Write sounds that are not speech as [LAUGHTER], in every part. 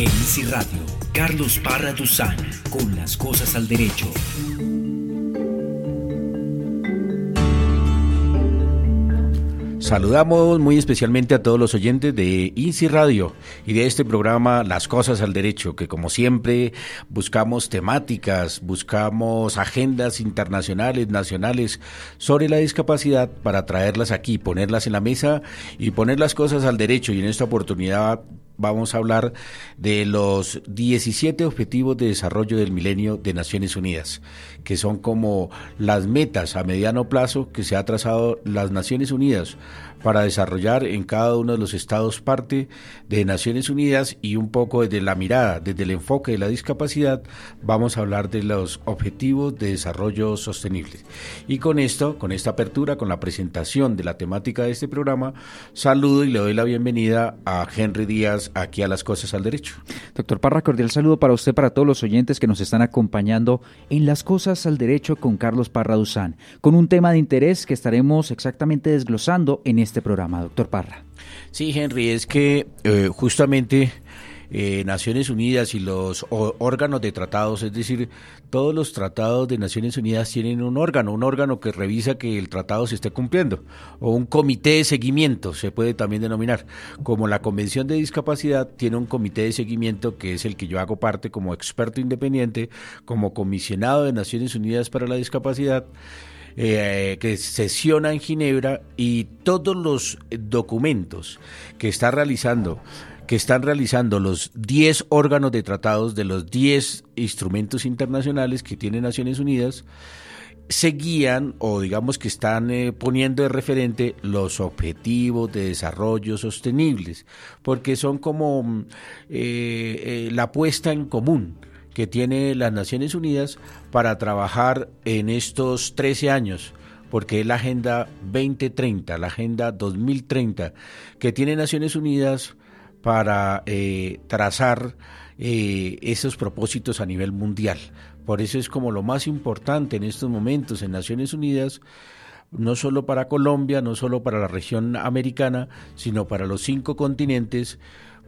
En Easy Radio, Carlos Parra Duzán, con las cosas al derecho. Saludamos muy especialmente a todos los oyentes de Easy Radio y de este programa Las Cosas al Derecho, que como siempre buscamos temáticas, buscamos agendas internacionales, nacionales sobre la discapacidad para traerlas aquí, ponerlas en la mesa y poner las cosas al derecho. Y en esta oportunidad vamos a hablar de los 17 Objetivos de Desarrollo del Milenio de Naciones Unidas, que son como las metas a mediano plazo que se ha trazado las Naciones Unidas para desarrollar en cada uno de los estados parte de Naciones Unidas y un poco desde la mirada, desde el enfoque de la discapacidad, vamos a hablar de los objetivos de desarrollo sostenible. Y con esto, con esta apertura, con la presentación de la temática de este programa, saludo y le doy la bienvenida a Henry Díaz aquí a Las Cosas al Derecho. Doctor Parra, cordial saludo para usted, para todos los oyentes que nos están acompañando en Las Cosas al Derecho con Carlos Parra Duzán, con un tema de interés que estaremos exactamente desglosando en este programa, doctor Parra. Sí, Henry, es que eh, justamente eh, Naciones Unidas y los órganos de tratados, es decir, todos los tratados de Naciones Unidas tienen un órgano, un órgano que revisa que el tratado se esté cumpliendo, o un comité de seguimiento, se puede también denominar. Como la Convención de Discapacidad tiene un comité de seguimiento que es el que yo hago parte como experto independiente, como comisionado de Naciones Unidas para la Discapacidad. Eh, que sesiona en Ginebra y todos los documentos que está realizando que están realizando los 10 órganos de tratados de los 10 instrumentos internacionales que tiene Naciones Unidas, se guían o digamos que están eh, poniendo de referente los objetivos de desarrollo sostenibles, porque son como eh, la puesta en común que tiene las Naciones Unidas para trabajar en estos 13 años, porque es la Agenda 2030, la Agenda 2030, que tiene Naciones Unidas para eh, trazar eh, esos propósitos a nivel mundial. Por eso es como lo más importante en estos momentos en Naciones Unidas, no solo para Colombia, no solo para la región americana, sino para los cinco continentes,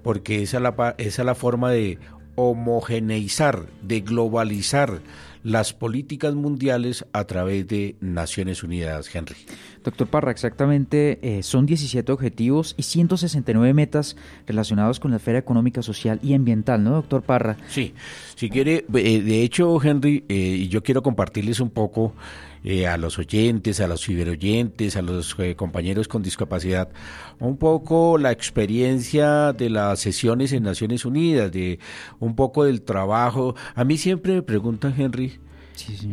porque esa la, esa es la forma de homogeneizar, de globalizar las políticas mundiales a través de Naciones Unidas, Henry. Doctor Parra, exactamente eh, son 17 objetivos y 169 metas relacionados con la esfera económica, social y ambiental, ¿no, doctor Parra? Sí, si quiere, eh, de hecho, Henry, eh, y yo quiero compartirles un poco eh, a los oyentes, a los ciberoyentes, a los eh, compañeros con discapacidad, un poco la experiencia de las sesiones en Naciones Unidas, de un poco del trabajo. A mí siempre me preguntan, Henry,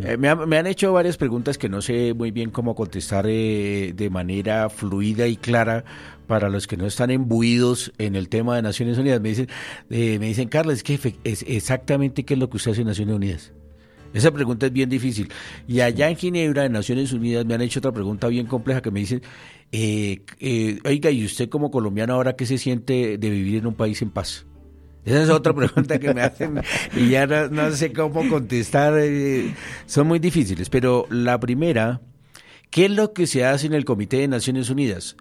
eh, me, han hecho varias preguntas que no sé muy bien cómo contestar de manera fluida y clara para los que no están embuidos en el tema de Naciones Unidas. Me dicen, me dicen Carlos, es es exactamente qué es lo que usted hace en Naciones Unidas. Esa pregunta es bien difícil. Y allá en Ginebra, en Naciones Unidas, me han hecho otra pregunta bien compleja que me dicen, eh, eh, oiga, ¿y usted como colombiano ahora qué se siente de vivir en un país en paz? Esa es otra [LAUGHS] pregunta que me hacen y ya no, sé cómo contestar. Eh, son muy difíciles, pero la primera, ¿qué es lo que se hace en el Comité de Naciones Unidas?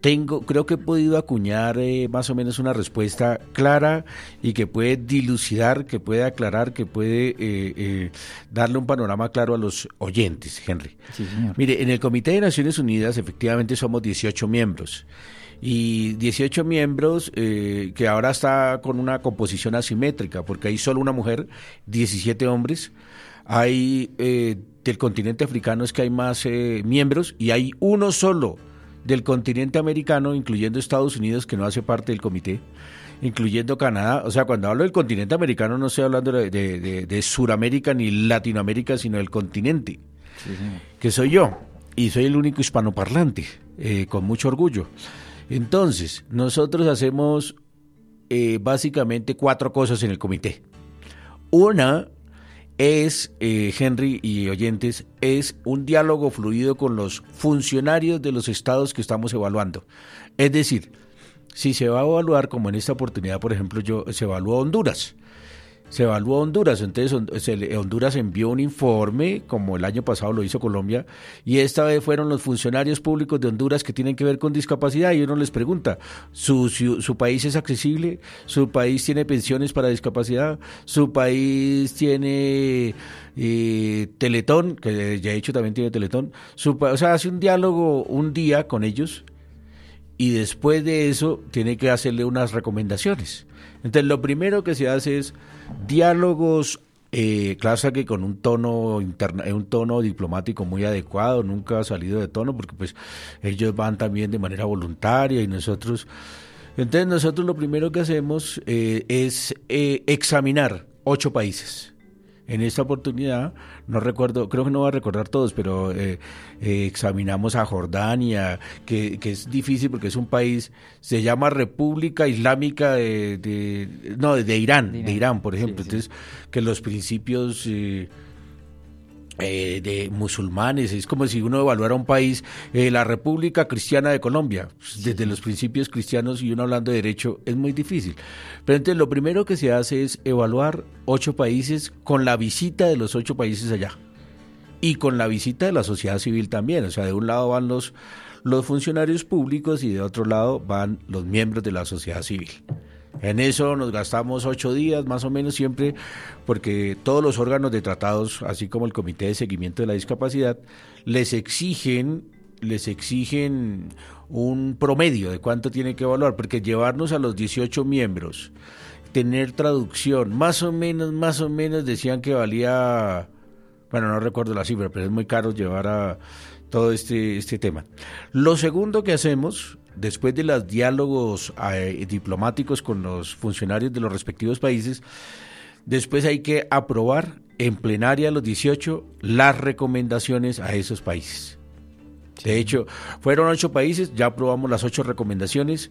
Tengo, creo que he podido acuñar eh, más o menos una respuesta clara y que puede dilucidar, que puede aclarar, que puede eh, eh, darle un panorama claro a los oyentes, Henry. Mire, en el Comité de Naciones Unidas efectivamente somos 18 miembros y 18 miembros que ahora está con una composición asimétrica, porque hay solo una mujer, 17 hombres. Hay del continente africano es que hay más miembros y hay uno solo del continente americano, incluyendo Estados Unidos, que no hace parte del comité, incluyendo Canadá. O sea, cuando hablo del continente americano no estoy hablando de, de, Suramérica ni Latinoamérica, sino del continente, que soy yo, y soy el único hispanoparlante, eh, con mucho orgullo. Entonces, nosotros hacemos eh, básicamente cuatro cosas en el comité. Una es, eh, Henry y oyentes, es un diálogo fluido con los funcionarios de los estados que estamos evaluando. Es decir, si se va a evaluar, como en esta oportunidad, por ejemplo, yo se evalúa Honduras. Se evalúa Honduras. Entonces Honduras envió un informe, como el año pasado lo hizo Colombia, y esta vez fueron los funcionarios públicos de Honduras que tienen que ver con discapacidad y uno les pregunta, ¿su, su, país es accesible? ¿Su país tiene pensiones para discapacidad? ¿Su país tiene eh, Teletón? Que ya he dicho también tiene Teletón. Su, o sea, hace un diálogo un día con ellos y después de eso tiene que hacerle unas recomendaciones. Entonces, lo primero que se hace es diálogos, eh, claro que con un tono interna, eh, un tono diplomático muy adecuado, nunca ha salido de tono, porque pues ellos van también de manera voluntaria y nosotros... Entonces nosotros lo primero que hacemos eh, es eh, examinar ocho países en esta oportunidad, no recuerdo, creo que no voy a recordar todos, pero eh, eh, examinamos a Jordania, que, es difícil porque es un país, se llama República Islámica de, no, de Irán, de Irán, por ejemplo. Entonces, que los principios... Eh, eh, de musulmanes. Es como si uno evaluara un país, eh, la República Cristiana de Colombia, pues, desde los principios cristianos y uno hablando de derecho, es muy difícil. Pero entonces lo primero que se hace es evaluar ocho países con la visita de los ocho países allá y con la visita de la sociedad civil también. O sea, de un lado van los, los funcionarios públicos y de otro lado van los miembros de la sociedad civil. En eso nos gastamos ocho días más o menos siempre, porque todos los órganos de tratados, así como el Comité de Seguimiento de la Discapacidad, les exigen, les exigen un promedio de cuánto tiene que evaluar, porque llevarnos a los 18 miembros, tener traducción, más o menos, más o menos decían que valía, bueno, no recuerdo la cifra, pero es muy caro llevar a todo este, este tema. Lo segundo que hacemos después de los diálogos eh, diplomáticos con los funcionarios de los respectivos países, después hay que aprobar en plenaria los 18 las recomendaciones a esos países. De hecho, fueron ocho países, ya aprobamos las ocho recomendaciones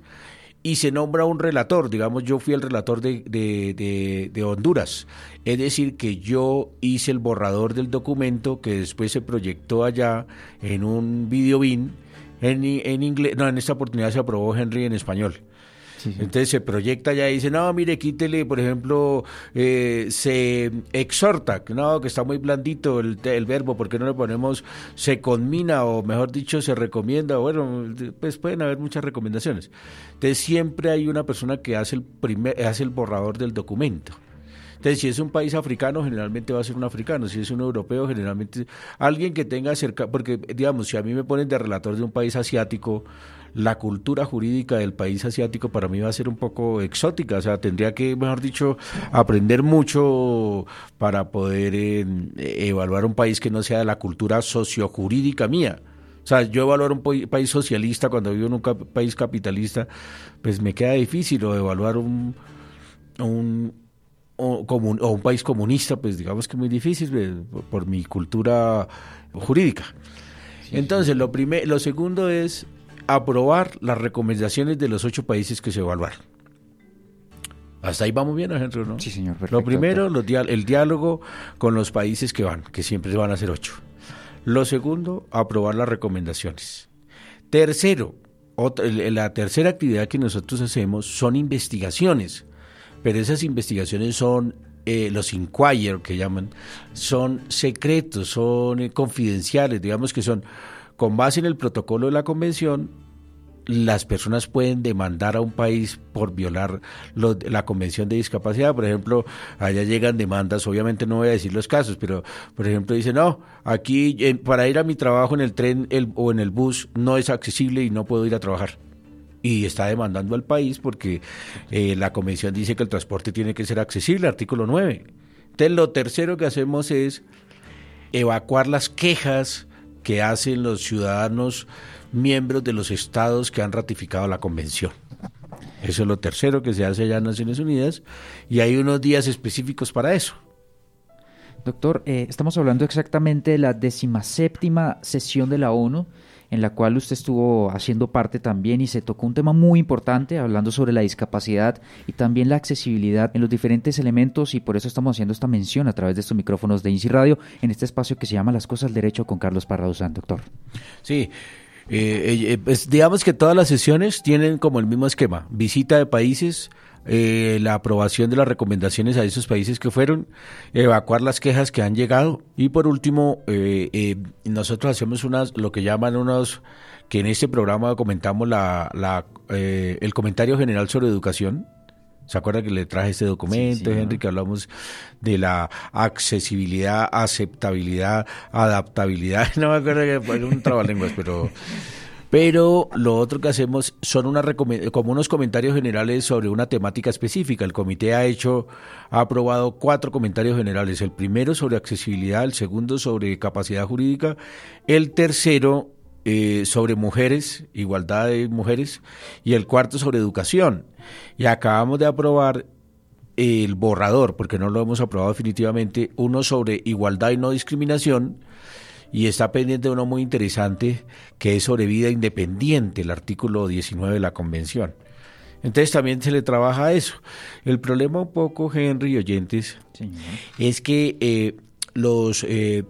y se nombra un relator. Digamos, yo fui el relator de, de, de, Honduras. Es decir, que yo hice el borrador del documento que después se proyectó allá en un videobin en, en inglés, no, en esta oportunidad se aprobó Henry en español. Entonces se proyecta ya y dice, no, mire, quítele, por ejemplo, eh, se exhorta, no, que está muy blandito el, el verbo, porque no le ponemos se conmina o mejor dicho se recomienda? Bueno, pues pueden haber muchas recomendaciones. Entonces siempre hay una persona que hace el, primer, hace el borrador del documento. Entonces, si es un país africano, generalmente va a ser un africano. Si es un europeo, generalmente alguien que tenga cerca, porque digamos, si a mí me ponen de relator de un país asiático, la cultura jurídica del país asiático para mí va a ser un poco exótica, o sea, tendría que, mejor dicho, aprender mucho para poder eh, evaluar un país que no sea de la cultura sociojurídica mía. O sea, yo evaluar un país socialista cuando vivo en un país capitalista, pues me queda difícil, o evaluar un, un, o, o un país comunista, pues digamos que muy difícil pues, por, mi cultura jurídica. Entonces, lo, primer, lo segundo es aprobar las recomendaciones de los ocho países que se evaluaron. Hasta ahí vamos bien, ejemplo, ¿no? Sí, señor. lo primero, los el diálogo con los países que van, que siempre van a ser ocho. Lo segundo, aprobar las recomendaciones. Tercero, la tercera actividad que nosotros hacemos son investigaciones pero esas investigaciones son eh, los inquire que llaman, son secretos, son eh, confidenciales, digamos que son con base en el protocolo de la convención, las personas pueden demandar a un país por violar la convención de discapacidad. Por ejemplo, allá llegan demandas, obviamente no voy a decir los casos, pero por ejemplo dice, no, aquí para ir a mi trabajo en el tren o en el bus no es accesible y no puedo ir a trabajar y está demandando al país porque eh, la convención dice que el transporte tiene que ser accesible, artículo 9. Entonces, lo tercero que hacemos es evacuar las quejas que hacen los ciudadanos miembros de los estados que han ratificado la convención. Eso es lo tercero que se hace allá en Naciones Unidas y hay unos días específicos para eso. Doctor, eh, estamos hablando exactamente de la decimaséptima sesión de la ONU en la cual usted estuvo haciendo parte también y se tocó un tema muy importante hablando sobre la discapacidad y también la accesibilidad en los diferentes elementos y por eso estamos haciendo esta mención a través de estos micrófonos de INSI Radio en este espacio que se llama Las Cosas del Derecho con Carlos Parraduzán, doctor. Sí, eh, eh, digamos que todas las sesiones tienen como el mismo esquema, visita de países, eh, la aprobación de las recomendaciones a esos países que fueron, evacuar las quejas que han llegado. Y por último, eh, eh, nosotros hacemos unas, lo que llaman unos, que en este programa comentamos la, la el comentario general sobre educación, ¿Se acuerda que le traje este documento, Henry, que hablamos de la accesibilidad, aceptabilidad, adaptabilidad? [LAUGHS] No me acuerdo que fue un trabalenguas, pero... Pero lo otro que hacemos son como unos comentarios generales sobre una temática específica. El comité ha hecho, ha aprobado cuatro comentarios generales. El primero sobre accesibilidad, el segundo sobre capacidad jurídica, el tercero eh, sobre mujeres, igualdad de mujeres, y el cuarto sobre educación. Y acabamos de aprobar el borrador, porque no lo hemos aprobado definitivamente, uno sobre igualdad y no discriminación, y está pendiente uno muy interesante que es sobre vida independiente, el artículo 19 de la Convención. Entonces también se le trabaja a eso. El problema un poco, Henry y oyentes, es que eh, los, eh,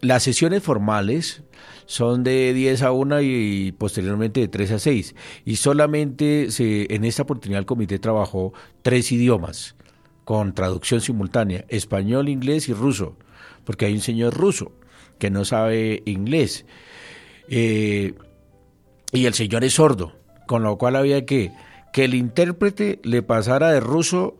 las sesiones formales son de 10 a 1 y, posteriormente de 3 a 6. Y solamente se, en esta oportunidad el comité trabajó tres idiomas con traducción simultánea, español, inglés y ruso, porque hay un señor ruso que no sabe inglés. Eh, y el señor es sordo, con lo cual había que que el intérprete le pasara de ruso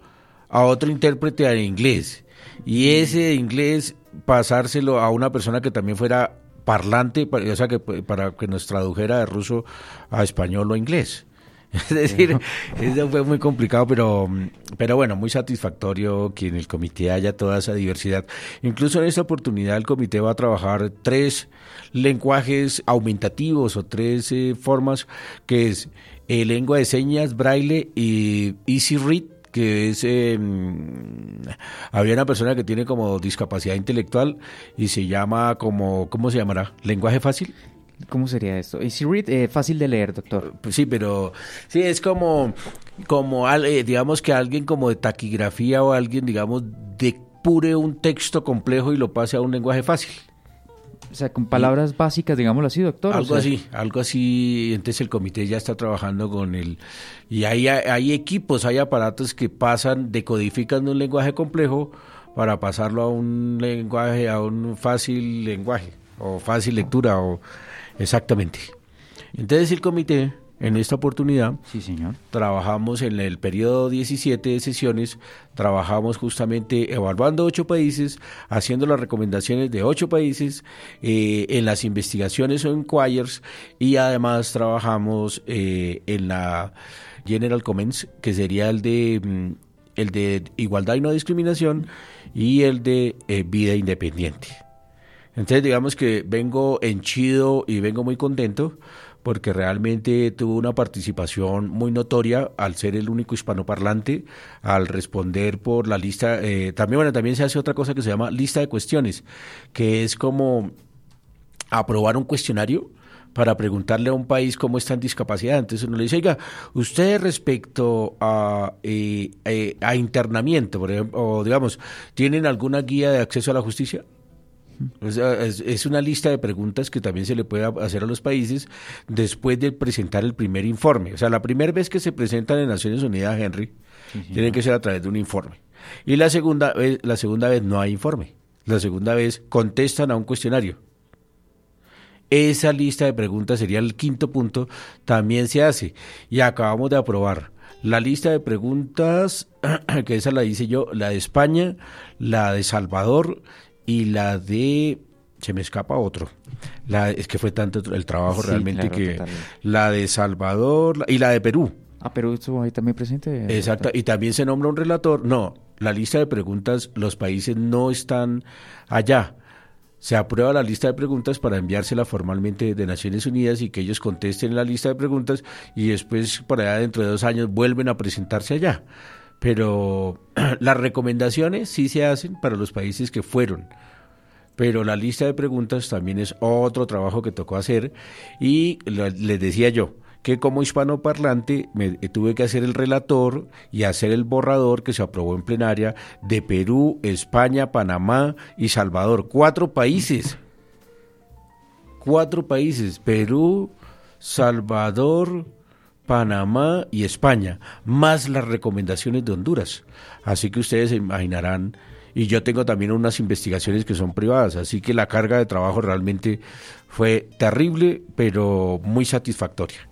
a otro intérprete a inglés y ese inglés pasárselo a una persona que también fuera parlante, o sea, para que nos tradujera de ruso a español o inglés. [LAUGHS] Es decir, eso fue muy complicado, pero, pero bueno, muy satisfactorio que en el comité haya toda esa diversidad. Incluso en esta oportunidad el comité va a trabajar tres lenguajes aumentativos o tres eh, formas, que es eh, lengua de señas, braille y easy read que es eh, había una persona que tiene como discapacidad intelectual y se llama como ¿cómo se llamará? lenguaje fácil ¿Cómo sería esto? Easy read, eh, fácil de leer, doctor. Pues sí, pero sí es como, como eh, digamos que alguien como de taquigrafía o alguien, digamos, depure un texto complejo y lo pase a un lenguaje fácil. O sea, con palabras básicas, digámoslo así, doctor. Algo así, algo así. Entonces el comité ya está trabajando con el... Y hay, hay equipos, hay aparatos que pasan, decodifican un lenguaje complejo para pasarlo a un lenguaje, a un fácil lenguaje, o fácil lectura, o exactamente. Entonces el comité en esta oportunidad, sí, señor. trabajamos en el periodo 17 de sesiones, trabajamos justamente evaluando ocho países, haciendo las recomendaciones de ocho países, eh, en las investigaciones o inquiries, y además trabajamos eh, en la General Comments, que sería el de, mm, el de igualdad y no discriminación, y el de eh, vida independiente. Entonces digamos que vengo henchido y vengo muy contento porque realmente tuvo una participación muy notoria al ser el único hispanoparlante, al responder por la lista. Eh, también, bueno, también se hace otra cosa que se llama lista de cuestiones, que es como aprobar un cuestionario para preguntarle a un país cómo está en discapacidad. Entonces uno le dice, oiga, usted respecto a, eh, eh, a internamiento, por ejemplo, o digamos, ¿tienen alguna guía de acceso a la justicia? Es, una lista de preguntas que también se le puede hacer a los países después de presentar el primer informe. O sea, la primera vez que se presentan en Naciones Unidas, Henry, tiene que ser a través de un informe. Y la segunda, vez, la segunda vez no hay informe. La segunda vez contestan a un cuestionario. Esa lista de preguntas sería el quinto punto, también se hace. Y acabamos de aprobar la lista de preguntas, [CLEARS THROAT] que esa la hice yo, la de España, la de Salvador y la de se me escapa otro. La, es que fue tanto el trabajo realmente que la de Salvador y la de Perú. Ah, Perú estuvo ahí también presente. Exacto, y también se nombra un relator. No, la lista de preguntas, los países no están allá. Se aprueba la lista de preguntas para enviársela formalmente de Naciones Unidas y que ellos contesten la lista de preguntas y después, por allá dentro de dos años, vuelven a presentarse allá pero [CLEARS THROAT] las recomendaciones sí se hacen para los países que fueron. Pero la lista de preguntas también es otro trabajo que tocó hacer y les decía yo que como hispanoparlante me eh, tuve que hacer el relator y hacer el borrador que se aprobó en plenaria de Perú, España, Panamá y Salvador. Cuatro países. Cuatro países. Perú, Salvador, Panamá y España, más las recomendaciones de Honduras. Así que ustedes se imaginarán, y yo tengo también unas investigaciones que son privadas, así que la carga de trabajo realmente fue terrible, pero muy satisfactoria.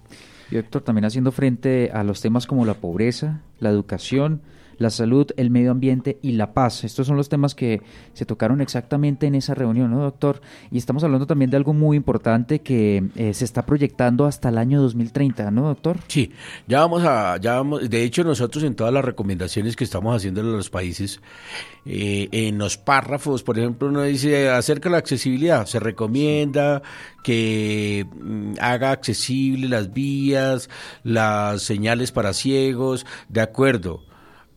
Y doctor, también haciendo frente a los temas como la pobreza, la educación, la salud, el medio ambiente y la paz. Estos son los temas que se tocaron exactamente en esa reunión, ¿no, doctor? Y estamos hablando también de algo muy importante que eh, se está proyectando hasta el año 2030, ¿no, doctor? Sí, ya vamos a, ya vamos, de hecho nosotros en todas las recomendaciones que estamos haciendo en los países, eh, en los párrafos, por ejemplo, uno dice acerca de la accesibilidad, se recomienda que mm, haga accesible las vías, las señales para ciegos, de acuerdo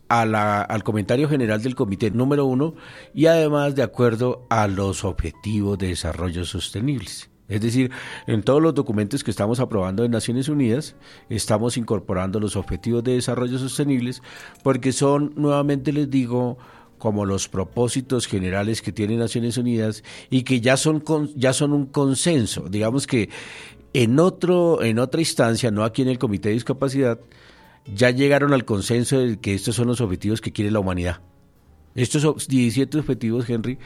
al comentario general del comité número uno y además de acuerdo a los objetivos de desarrollo sostenibles. Es decir, en todos los documentos que estamos aprobando en Naciones Unidas, estamos incorporando los objetivos de desarrollo sostenibles porque son, nuevamente les digo, como los propósitos generales que tiene Naciones Unidas y que ya son, ya son un consenso. Digamos que en, otro, en otra instancia, no aquí en el Comité de Discapacidad, ya llegaron al consenso de que estos son los objetivos que quiere la humanidad. Estos 17 objetivos, Henry,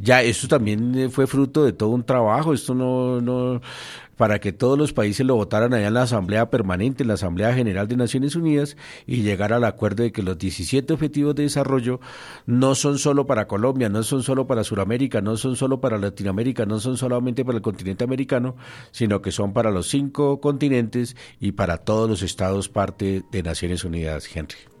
ya esto también eh, fue fruto de todo un trabajo. Esto no, no, para que todos los países lo votaran allá en la Asamblea Permanente, en la Asamblea General de Naciones Unidas, y llegar al acuerdo de que los 17 objetivos de desarrollo no son solo para Colombia, no son solo para Sudamérica, no son solo para Latinoamérica, no son solamente para el continente americano, sino que son para los cinco continentes y para todos los estados parte de Naciones Unidas, Henry.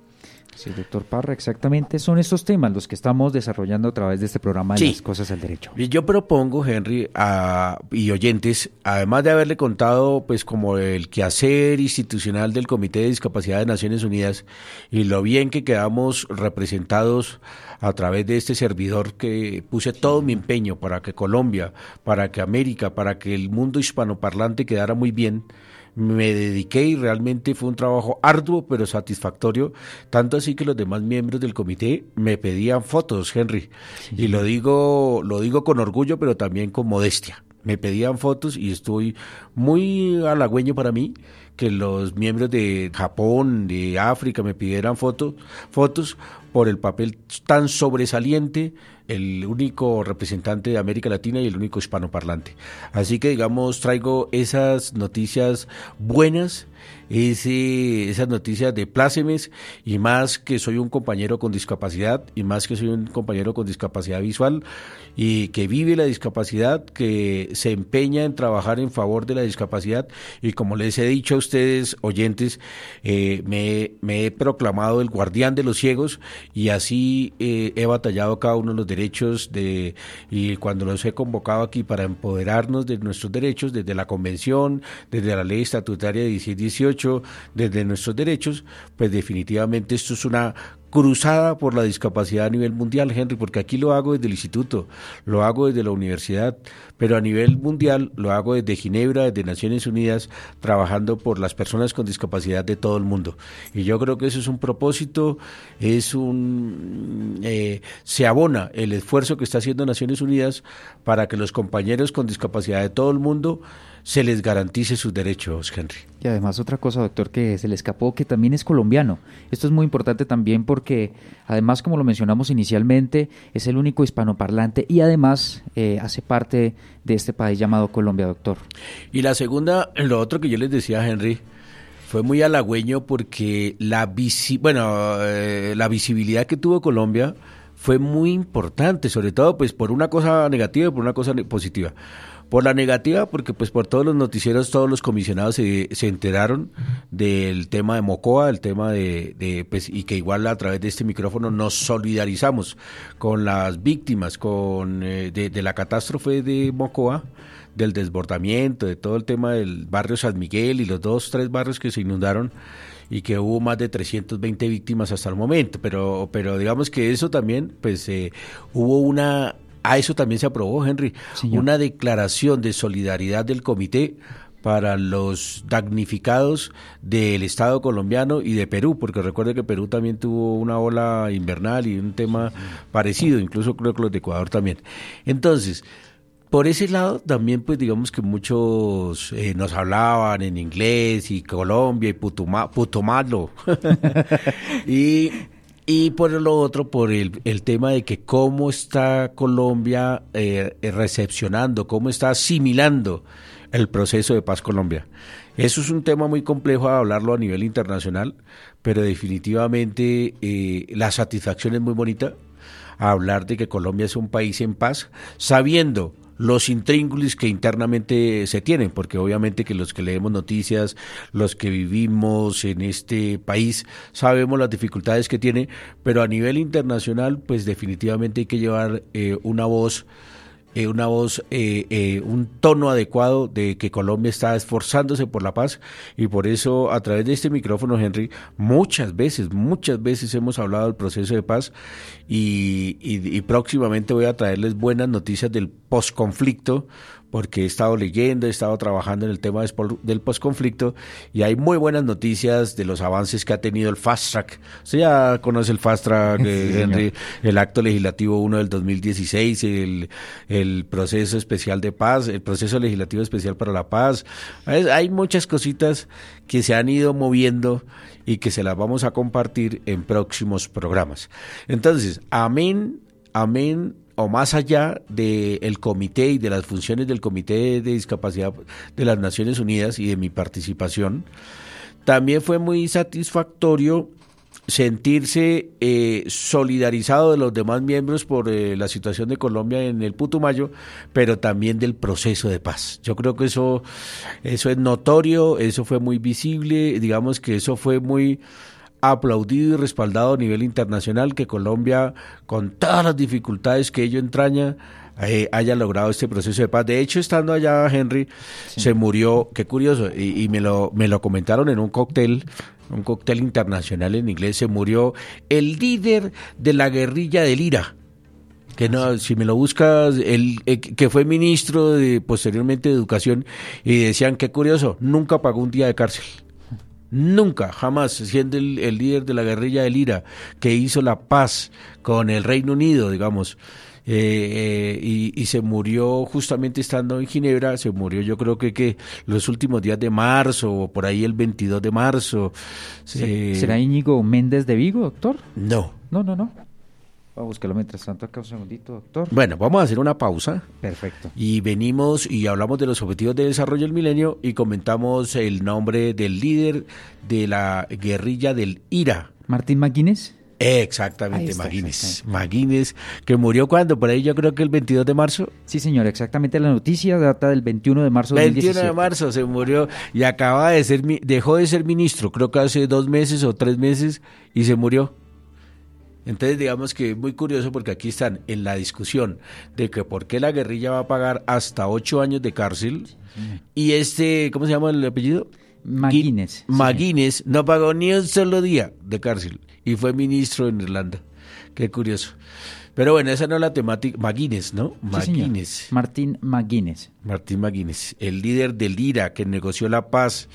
Sí, doctor Parra, exactamente son estos temas los que estamos desarrollando a través de este programa de las cosas del derecho. Yo propongo, Henry, a, y oyentes, además de haberle contado, pues, como el quehacer institucional del Comité de Discapacidad de Naciones Unidas y lo bien que quedamos representados a través de este servidor que puse todo mi empeño para que Colombia, para que América, para que el mundo hispanoparlante quedara muy bien me dediqué y realmente fue un trabajo arduo pero satisfactorio, tanto así que los demás miembros del comité me pedían fotos, Henry, y lo digo, lo digo con orgullo pero también con modestia. Me pedían fotos y estoy muy halagüeño para mí que los miembros de Japón, de África me pidieran fotos, fotos por el papel tan sobresaliente el único representante de América Latina y el único hispanoparlante. Así que, digamos, traigo esas noticias buenas ese, esas noticias de plácemes y más que soy un compañero con discapacidad y más que soy un compañero con discapacidad visual y que vive la discapacidad, que se empeña en trabajar en favor de la discapacidad y como les he dicho a ustedes oyentes, eh, me, me, he proclamado el guardián de los ciegos y así eh, he batallado cada uno de los derechos de y cuando los he convocado aquí para empoderarnos de nuestros derechos desde la convención, desde la ley estatutaria de 18 desde nuestros derechos, pues definitivamente esto es una cruzada por la discapacidad a nivel mundial, Henry, porque aquí lo hago desde el instituto, lo hago desde la universidad, pero a nivel mundial lo hago desde Ginebra, desde Naciones Unidas, trabajando por las personas con discapacidad de todo el mundo. Y yo creo que eso es un propósito, es un eh, se abona el esfuerzo que está haciendo Naciones Unidas para que los compañeros con discapacidad de todo el mundo se les garantice sus derechos, Henry. Y además otra cosa, doctor, que se le escapó, que también es colombiano. Esto es muy importante también porque, además, como lo mencionamos inicialmente, es el único hispanoparlante y además eh, hace parte de este país llamado Colombia, doctor. Y la segunda, lo otro que yo les decía, Henry, fue muy halagüeño porque la, bueno, eh, la visibilidad que tuvo Colombia fue muy importante, sobre todo pues por una cosa negativa y por una cosa positiva. Por la negativa, porque pues por todos los noticieros, todos los comisionados se, se enteraron del tema de Mocoa, el tema de, de, pues, y que igual a través de este micrófono nos solidarizamos con las víctimas con eh, de, la catástrofe de Mocoa, del desbordamiento, de todo el tema del barrio San Miguel y los dos, tres barrios que se inundaron y que hubo más de 320 víctimas hasta el momento, pero, pero digamos que eso también, pues eh, hubo una a eso también se aprobó, Henry, una declaración de solidaridad del comité para los damnificados del Estado colombiano y de Perú, porque recuerde que Perú también tuvo una ola invernal y un tema parecido, incluso creo que los de Ecuador también. Entonces, por ese lado también pues digamos que muchos eh, nos hablaban en inglés y Colombia y Putuma, Putumalo [LAUGHS] y, y por lo otro por el, el, tema de que cómo está Colombia eh, recepcionando, cómo está asimilando el proceso de paz Colombia. Eso es un tema muy complejo a hablarlo a nivel internacional, pero definitivamente eh, la satisfacción es muy bonita hablar de que Colombia es un país en paz, sabiendo los intríngulis que internamente se tienen, porque obviamente que los que leemos noticias, los que vivimos en este país, sabemos las dificultades que tiene, pero a nivel internacional, pues definitivamente hay que llevar eh, una voz eh, una voz, eh, eh, un tono adecuado de que Colombia está esforzándose por la paz. Y por eso a través de este micrófono, Henry, muchas veces, muchas veces hemos hablado del proceso de paz. Y, y próximamente voy a traerles buenas noticias del posconflicto porque he estado leyendo, he estado trabajando en el tema del posconflicto y hay muy buenas noticias de los avances que ha tenido el Fast Track. Usted ya conoce el Fast Track, [LAUGHS] eh, el acto legislativo 1 del 2016, el, el proceso especial de paz, el proceso legislativo especial para la paz. Hay muchas cositas que se han ido moviendo y que se las vamos a compartir en próximos programas. Entonces, amén, amén o más allá del comité y de las funciones del Comité de Discapacidad de las Naciones Unidas y de mi participación, también fue muy satisfactorio sentirse eh, solidarizado de los demás miembros por eh, la situación de Colombia en el Putumayo, pero también del proceso de paz. Yo creo que eso, eso es notorio, eso fue muy visible, digamos que eso fue muy aplaudido y respaldado a nivel internacional que Colombia, con todas las dificultades que ello entraña, eh, haya logrado este proceso de paz. De hecho, estando allá, Henry, se murió, qué curioso, y, me, lo, me lo comentaron en un cóctel, un cóctel internacional en inglés, se murió el líder de la guerrilla del IRA que no, si me lo buscas, el, eh, que fue ministro de, posteriormente de Educación, y decían, qué curioso, nunca pagó un día de cárcel. Nunca, jamás, siendo el, líder de la guerrilla del IRA, que hizo la paz con el Reino Unido, digamos, eh, eh, y, se murió justamente estando en Ginebra, se murió yo creo que, que los últimos días de marzo, o por ahí el 22 de marzo. ¿Será Íñigo Méndez de Vigo, doctor? No. No, no, no. Vamos a buscarlo mientras tanto acá un segundito, doctor. Bueno, vamos a hacer una pausa. Perfecto. Y venimos y hablamos de los objetivos de desarrollo del milenio y comentamos el nombre del líder de la guerrilla del IRA. Martín Maguines. Exactamente, Maguines. Maguines, que murió cuando, por ahí yo creo que el 22 de marzo. Sí, señor, exactamente la noticia data del 21 de marzo. 21 de marzo se murió y acaba de ser, dejó de ser ministro, creo que hace dos meses o tres meses y se murió. Entonces, digamos que es muy curioso porque aquí están en la discusión de que por qué la guerrilla va a pagar hasta ocho años de cárcel y este, ¿cómo se llama el apellido? Maguines. Maguines no pagó ni un solo día de cárcel y fue ministro en Irlanda. Qué curioso. Pero bueno, esa no es la temática. Maguines, ¿no? Maguines. Martín Maguines. Martín Maguines, el líder del IRA que negoció la paz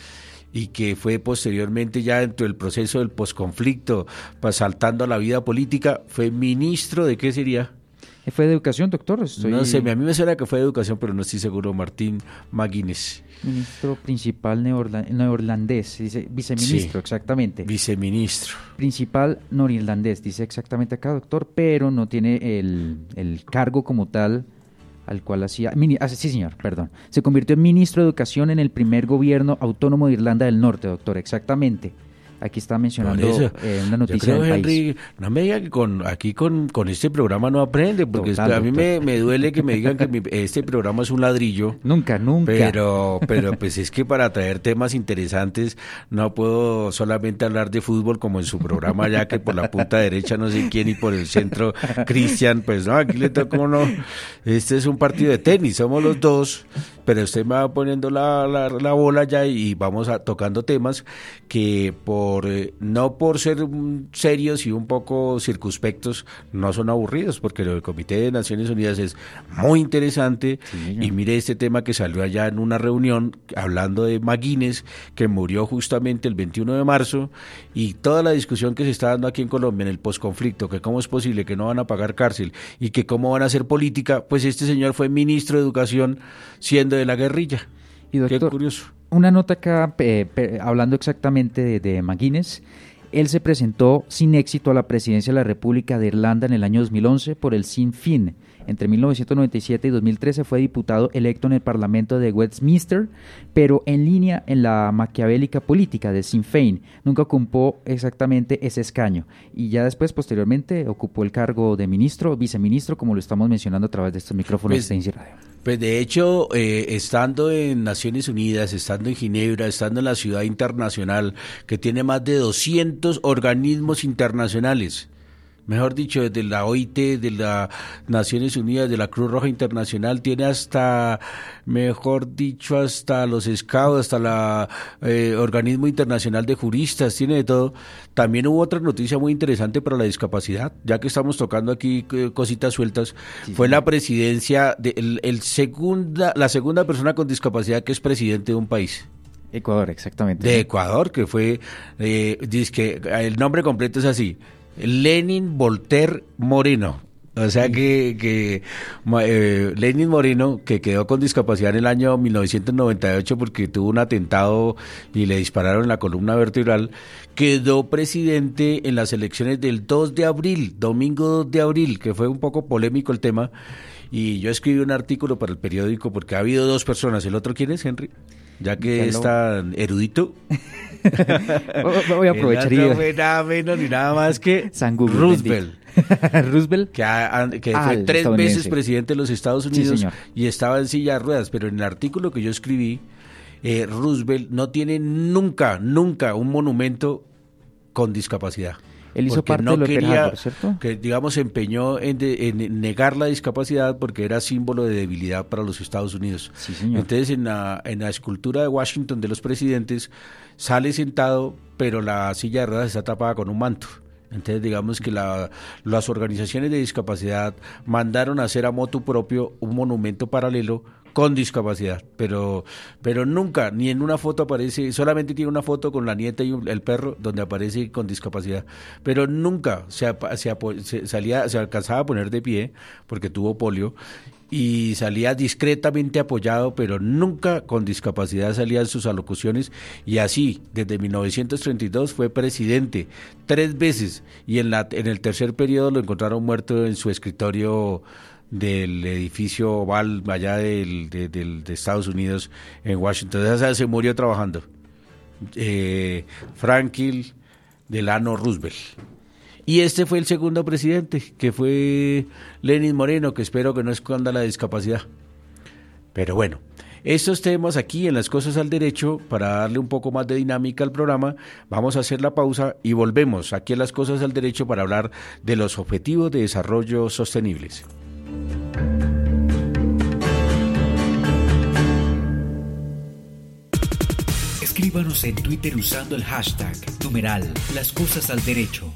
y que fue posteriormente ya dentro del proceso del posconflicto, saltando a la vida política, fue ministro de qué sería? Eh, ¿Fue de educación, doctor? No sé, a mí me suena que fue de educación, pero no estoy seguro. Martín Maguines. Ministro principal neerlandés, dice viceministro, exactamente. Viceministro. Principal norirlandés, dice exactamente acá, doctor, pero no tiene el, el cargo como tal al cual hacía, ah, sí señor, perdón, se convirtió en ministro de Educación en el primer gobierno autónomo de Irlanda del Norte, doctor, exactamente. Aquí está mencionando eh, una noticia del país. no me diga que con, aquí con, con este programa no aprende, porque a mí me, me, duele que me digan que [LAUGHS] este programa es un ladrillo. Nunca, nunca. Pero, pero [LAUGHS] pues es que para traer temas interesantes no puedo solamente hablar de fútbol como en su programa, ya que por la punta derecha no sé quién y por el centro Cristian, pues no, aquí le toca uno. Este es un partido de tenis, somos los dos, pero usted me va poniendo la, la, la bola ya y vamos a, tocando temas que por por eh, no por ser serios y un poco circunspectos, no son aburridos, porque el Comité de Naciones Unidas es muy interesante y mire este tema que salió allá en una reunión hablando de Maguines, que murió justamente el 21 de marzo, y toda la discusión que se está dando aquí en Colombia en el posconflicto, que cómo es posible que no van a pagar cárcel y que cómo van a hacer política, pues este señor fue ministro de Educación siendo de la guerrilla. Y Qué curioso. Una nota acá, hablando exactamente de, de McGuinness, él se presentó sin éxito a la presidencia de la República de Irlanda en el año 2011 por el Sinn Féin. Entre 1997 y 2013 fue diputado electo en el Parlamento de Westminster, pero en línea en la maquiavélica política de Sinn Féin. Nunca ocupó exactamente ese escaño y ya después, posteriormente, ocupó el cargo de ministro, viceministro, como lo estamos mencionando a través de estos micrófonos pues, de Radio. Pues de hecho, eh, estando en Naciones Unidas, estando en Ginebra, estando en la ciudad internacional, que tiene más de 200 organismos internacionales, mejor dicho, desde la OIT, de las Naciones Unidas, de la Cruz Roja Internacional, tiene hasta, mejor dicho, hasta los Scouts, hasta la eh, Organismo Internacional de Juristas, tiene de todo. También hubo otra noticia muy interesante para la discapacidad, ya que estamos tocando aquí eh, cositas sueltas, fue la presidencia, de, el, segunda, la segunda persona con discapacidad que es presidente de un país. Ecuador, exactamente. De Ecuador, que fue, eh, dice que el nombre completo es así, Lenin Voltaire Moreno. O sea que, que eh, Lenin Moreno, que quedó con discapacidad en el año 1998 porque tuvo un atentado y le dispararon en la columna vertebral, quedó presidente en las elecciones del 2 de abril, domingo 2 de abril, que fue un poco polémico el tema. Y yo escribí un artículo para el periódico porque ha habido dos personas. ¿El otro quién es, Henry? Ya que es tan erudito. [LAUGHS] Voy a aprovechar y... No fue nada menos ni nada más que Roosevelt. [LAUGHS] Roosevelt. Que, fue ah, tres veces presidente de los Estados Unidos y estaba en silla de ruedas. Pero en el artículo que yo escribí, eh, Roosevelt no tiene nunca, nunca un monumento con discapacidad. Él hizo parte no de lo quería, ¿cierto? Que, digamos, se empeñó en, negar la discapacidad porque era símbolo de debilidad para los Estados Unidos. Entonces, en la, en la escultura de Washington de los presidentes, sale sentado, pero la silla de ruedas está tapada con un manto. Entonces, digamos que la, las organizaciones de discapacidad mandaron a hacer a motu propio un monumento paralelo con discapacidad, pero, pero nunca, ni en una foto aparece, solamente tiene una foto con la nieta y el perro donde aparece con discapacidad, pero nunca se, se, salía, se alcanzaba a poner de pie porque tuvo polio y salía discretamente apoyado, pero nunca con discapacidad salían sus alocuciones y así, desde 1932 fue presidente tres veces y en, la, en el tercer periodo lo encontraron muerto en su escritorio del edificio oval allá del, de, Estados Unidos en Washington. Entonces, se murió trabajando. Eh, Franklin Delano Roosevelt. Y este fue el segundo presidente, que fue Lenin Moreno, que espero que no esconda la discapacidad. Pero bueno, estos temas aquí en las cosas al derecho, para darle un poco más de dinámica al programa, vamos a hacer la pausa y volvemos aquí en las cosas al derecho para hablar de los objetivos de desarrollo sostenibles. Escríbanos en Twitter usando el hashtag numeral Las Cosas al Derecho.